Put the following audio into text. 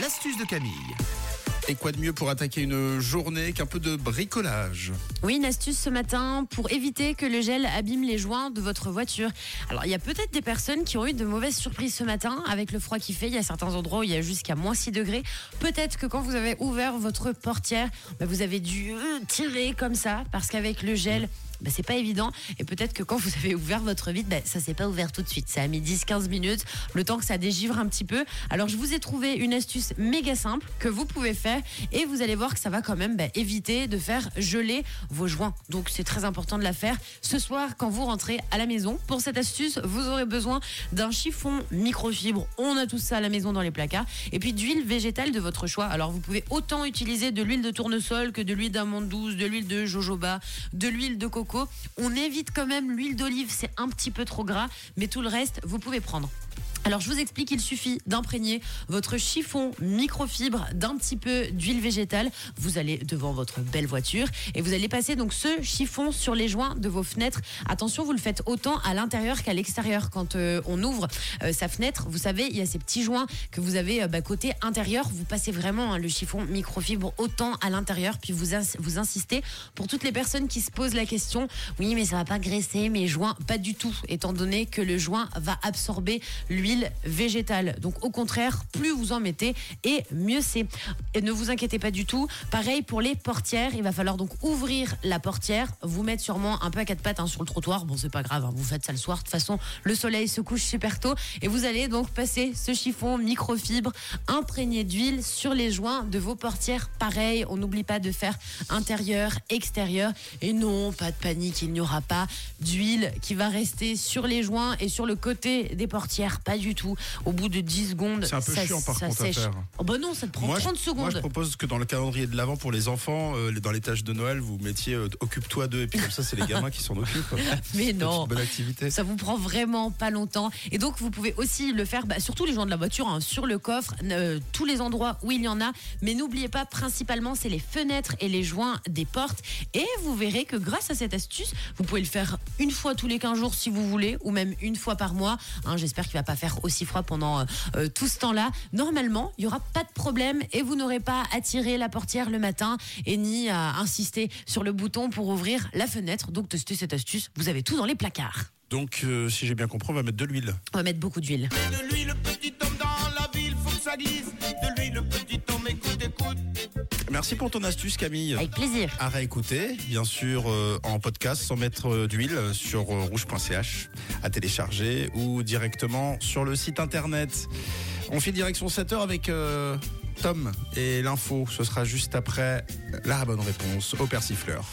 L'astuce de Camille. Et quoi de mieux pour attaquer une journée qu'un peu de bricolage Oui, une astuce ce matin pour éviter que le gel abîme les joints de votre voiture. Alors, il y a peut-être des personnes qui ont eu de mauvaises surprises ce matin avec le froid qui fait. Il y a certains endroits où il y a jusqu'à moins 6 degrés. Peut-être que quand vous avez ouvert votre portière, bah, vous avez dû euh, tirer comme ça parce qu'avec le gel, bah, c'est pas évident. Et peut-être que quand vous avez ouvert votre vitre, bah, ça s'est pas ouvert tout de suite. Ça a mis 10-15 minutes, le temps que ça dégivre un petit peu. Alors je vous ai trouvé une astuce méga simple que vous pouvez faire et vous allez voir que ça va quand même bah, éviter de faire geler vos joints. Donc c'est très important de la faire ce soir quand vous rentrez à la maison. Pour cette astuce, vous aurez besoin d'un chiffon microfibre. On a tout ça à la maison dans les placards. Et puis d'huile végétale de votre choix. Alors vous pouvez autant utiliser de l'huile de tournesol que de l'huile d'amande douce, de l'huile de jojoba, de l'huile de coco on évite quand même l'huile d'olive, c'est un petit peu trop gras, mais tout le reste, vous pouvez prendre. Alors je vous explique, il suffit d'imprégner votre chiffon microfibre d'un petit peu d'huile végétale. Vous allez devant votre belle voiture et vous allez passer donc ce chiffon sur les joints de vos fenêtres. Attention, vous le faites autant à l'intérieur qu'à l'extérieur. Quand euh, on ouvre euh, sa fenêtre, vous savez, il y a ces petits joints que vous avez euh, bah, côté intérieur. Vous passez vraiment hein, le chiffon microfibre autant à l'intérieur, puis vous, vous insistez. Pour toutes les personnes qui se posent la question, oui, mais ça va pas graisser mes joints, pas du tout, étant donné que le joint va absorber l'huile végétale. Donc au contraire, plus vous en mettez et mieux c'est. Et ne vous inquiétez pas du tout. Pareil pour les portières, il va falloir donc ouvrir la portière, vous mettre sûrement un peu à quatre pattes hein, sur le trottoir. Bon, c'est pas grave, hein, vous faites ça le soir. De toute façon, le soleil se couche super tôt et vous allez donc passer ce chiffon microfibre imprégné d'huile sur les joints de vos portières. Pareil, on n'oublie pas de faire intérieur, extérieur. Et non, pas de panique, il n'y aura pas d'huile qui va rester sur les joints et sur le côté des portières. Pas du tout. Au bout de 10 secondes, c'est un peu ça, chiant par ça contre sèche. à faire. Oh bah non, ça te prend Moi, 30 je, secondes. moi, je propose que dans le calendrier de l'avant pour les enfants, euh, dans les tâches de Noël, vous mettiez euh, occupe-toi d'eux et puis comme ça, c'est les gamins qui s'en occupent. Mais non. Bonne activité. Ça vous prend vraiment pas longtemps. Et donc, vous pouvez aussi le faire, bah, surtout les gens de la voiture, hein, sur le coffre, euh, tous les endroits où il y en a. Mais n'oubliez pas, principalement, c'est les fenêtres et les joints des portes. Et vous verrez que grâce à cette astuce, vous pouvez le faire une fois tous les 15 jours si vous voulez, ou même une fois par mois. Hein, J'espère qu'il va pas faire aussi froid pendant euh, euh, tout ce temps-là. Normalement, il y aura pas de problème et vous n'aurez pas à tirer la portière le matin et ni à insister sur le bouton pour ouvrir la fenêtre. Donc, testez cette astuce. Vous avez tout dans les placards. Donc, euh, si j'ai bien compris, on va mettre de l'huile. On va mettre beaucoup d'huile. De petit homme dans la ville, faut que ça glisse. Merci pour ton astuce, Camille. Avec plaisir. À réécouter, bien sûr, euh, en podcast sans mettre euh, d'huile sur euh, rouge.ch, à télécharger ou directement sur le site internet. On fait direction 7h avec euh, Tom et l'info. Ce sera juste après la bonne réponse au persifleur.